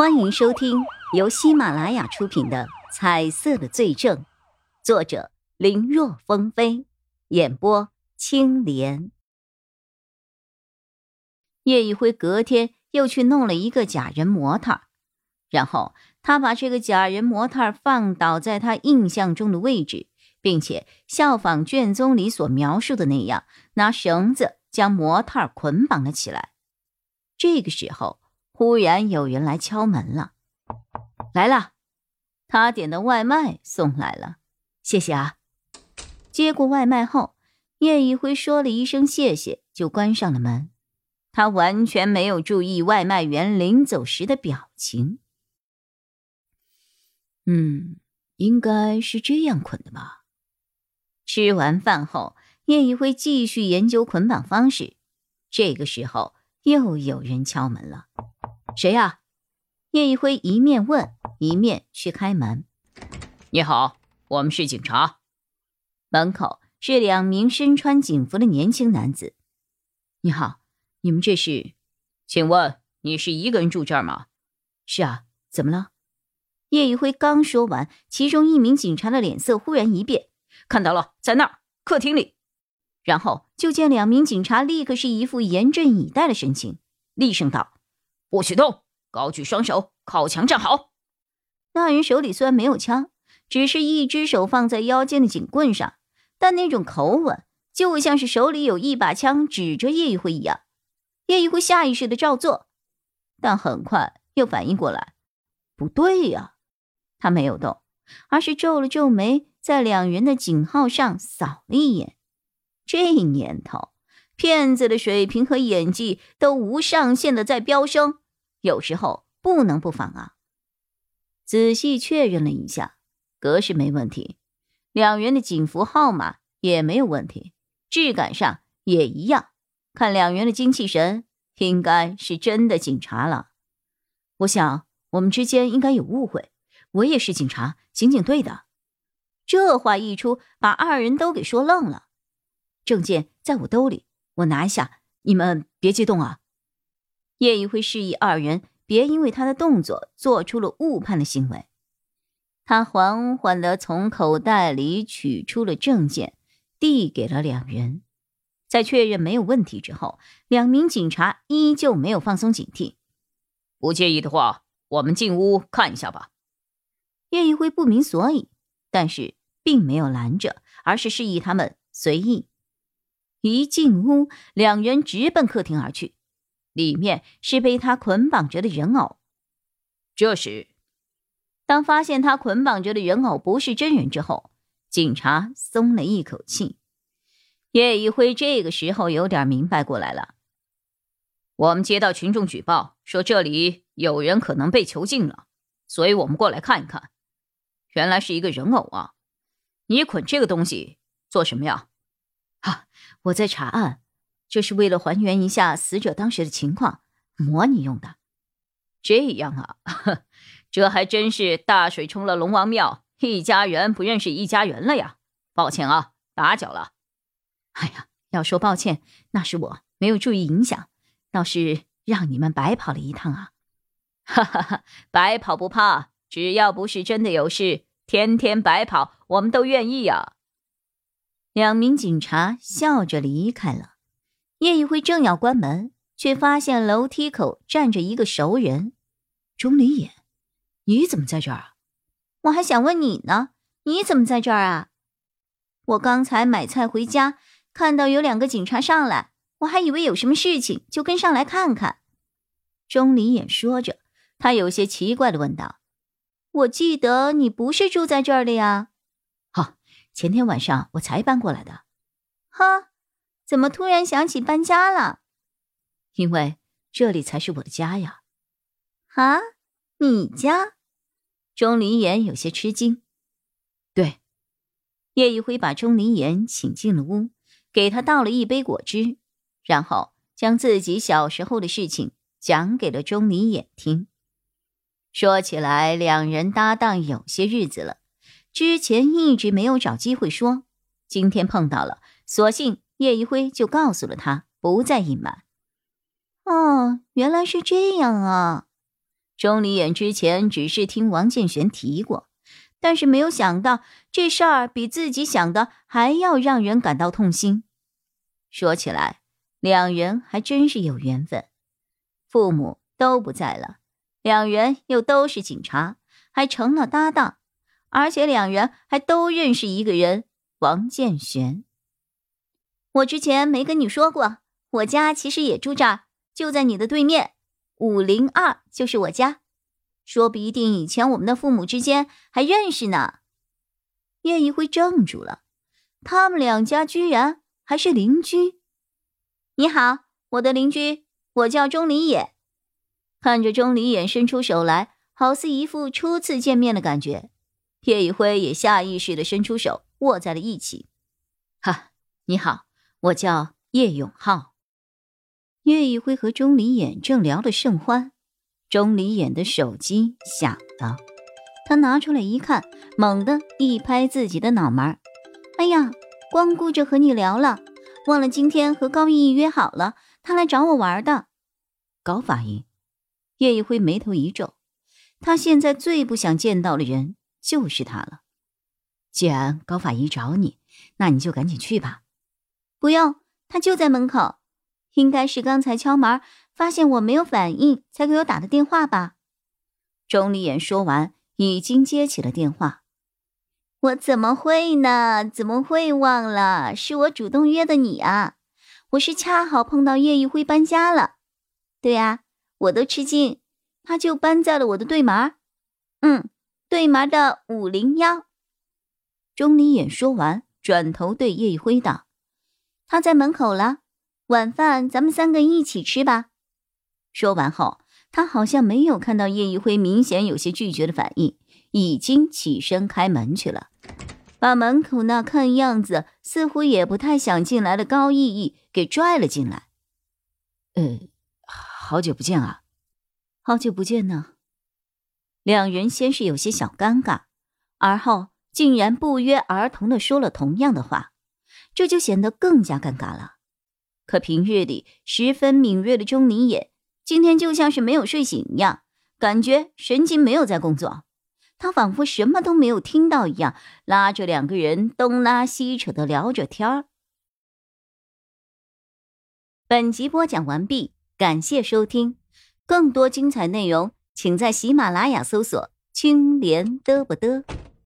欢迎收听由喜马拉雅出品的《彩色的罪证》，作者林若风飞，演播青莲。叶一辉隔天又去弄了一个假人模特，然后他把这个假人模特放倒在他印象中的位置，并且效仿卷宗里所描述的那样，拿绳子将模特捆绑了起来。这个时候。忽然有人来敲门了，来了，他点的外卖送来了，谢谢啊。接过外卖后，叶一辉说了一声谢谢，就关上了门。他完全没有注意外卖员临走时的表情。嗯，应该是这样捆的吧。吃完饭后，叶一辉继续研究捆绑方式。这个时候，又有人敲门了。谁呀？叶一辉一面问，一面去开门。你好，我们是警察。门口是两名身穿警服的年轻男子。你好，你们这是？请问你是一个人住这儿吗？是啊，怎么了？叶一辉刚说完，其中一名警察的脸色忽然一变，看到了，在那儿客厅里。然后就见两名警察立刻是一副严阵以待的神情，厉声道。不许动！高举双手，靠墙站好。那人手里虽然没有枪，只是一只手放在腰间的警棍上，但那种口吻就像是手里有一把枪指着叶一辉一样。叶一辉下意识的照做，但很快又反应过来，不对呀，他没有动，而是皱了皱眉，在两人的警号上扫了一眼。这年头。骗子的水平和演技都无上限的在飙升，有时候不能不防啊。仔细确认了一下，格式没问题，两人的警服号码也没有问题，质感上也一样。看两人的精气神，应该是真的警察了。我想我们之间应该有误会，我也是警察，刑警队的。这话一出，把二人都给说愣了。证件在我兜里。我拿一下，你们别激动啊！叶一辉示意二人别因为他的动作做出了误判的行为。他缓缓的从口袋里取出了证件，递给了两人。在确认没有问题之后，两名警察依旧没有放松警惕。不介意的话，我们进屋看一下吧。叶一辉不明所以，但是并没有拦着，而是示意他们随意。一进屋，两人直奔客厅而去。里面是被他捆绑着的人偶。这时，当发现他捆绑着的人偶不是真人之后，警察松了一口气。叶一辉这个时候有点明白过来了。我们接到群众举报，说这里有人可能被囚禁了，所以我们过来看一看。原来是一个人偶啊！你捆这个东西做什么呀？哈，我在查案，这是为了还原一下死者当时的情况，模拟用的。这样啊，这还真是大水冲了龙王庙，一家人不认识一家人了呀！抱歉啊，打搅了。哎呀，要说抱歉，那是我没有注意影响，倒是让你们白跑了一趟啊！哈哈哈，白跑不怕，只要不是真的有事，天天白跑我们都愿意呀。两名警察笑着离开了。叶一辉正要关门，却发现楼梯口站着一个熟人——钟离眼。你怎么在这儿啊？我还想问你呢，你怎么在这儿啊？我刚才买菜回家，看到有两个警察上来，我还以为有什么事情，就跟上来看看。钟离眼说着，他有些奇怪的问道：“我记得你不是住在这儿的呀？”前天晚上我才搬过来的，哈，怎么突然想起搬家了？因为这里才是我的家呀！啊，你家？钟离言有些吃惊。对，叶一辉把钟离言请进了屋，给他倒了一杯果汁，然后将自己小时候的事情讲给了钟离眼听。说起来，两人搭档有些日子了。之前一直没有找机会说，今天碰到了，索性叶一辉就告诉了他，不再隐瞒。哦，原来是这样啊！钟离眼之前只是听王建玄提过，但是没有想到这事儿比自己想的还要让人感到痛心。说起来，两人还真是有缘分，父母都不在了，两人又都是警察，还成了搭档，而且两人还都认识一个人——王建玄。我之前没跟你说过，我家其实也住这儿，就在你的对面。五零二就是我家，说不一定以前我们的父母之间还认识呢。叶一辉怔住了，他们两家居然还是邻居。你好，我的邻居，我叫钟离野。看着钟离野伸出手来，好似一副初次见面的感觉。叶一辉也下意识的伸出手，握在了一起。哈，你好，我叫叶永浩。叶一辉和钟离眼正聊得甚欢，钟离眼的手机响了，他拿出来一看，猛地一拍自己的脑门：“哎呀，光顾着和你聊了，忘了今天和高毅约好了，他来找我玩的。”高法医，叶一辉眉头一皱，他现在最不想见到的人就是他了。既然高法医找你，那你就赶紧去吧。不用，他就在门口。应该是刚才敲门，发现我没有反应，才给我打的电话吧。钟离眼说完，已经接起了电话。我怎么会呢？怎么会忘了？是我主动约的你啊！我是恰好碰到叶一辉搬家了。对呀，我都吃惊，他就搬在了我的对门。嗯，对门的五零幺。钟离眼说完，转头对叶一辉道：“他在门口了。”晚饭咱们三个一起吃吧。说完后，他好像没有看到叶一辉明显有些拒绝的反应，已经起身开门去了，把门口那看样子似乎也不太想进来的高逸逸给拽了进来。呃，好久不见啊，好久不见呢。两人先是有些小尴尬，而后竟然不约而同的说了同样的话，这就显得更加尴尬了。可平日里十分敏锐的钟离眼，今天就像是没有睡醒一样，感觉神经没有在工作。他仿佛什么都没有听到一样，拉着两个人东拉西扯的聊着天儿。本集播讲完毕，感谢收听，更多精彩内容，请在喜马拉雅搜索“青莲嘚不嘚”。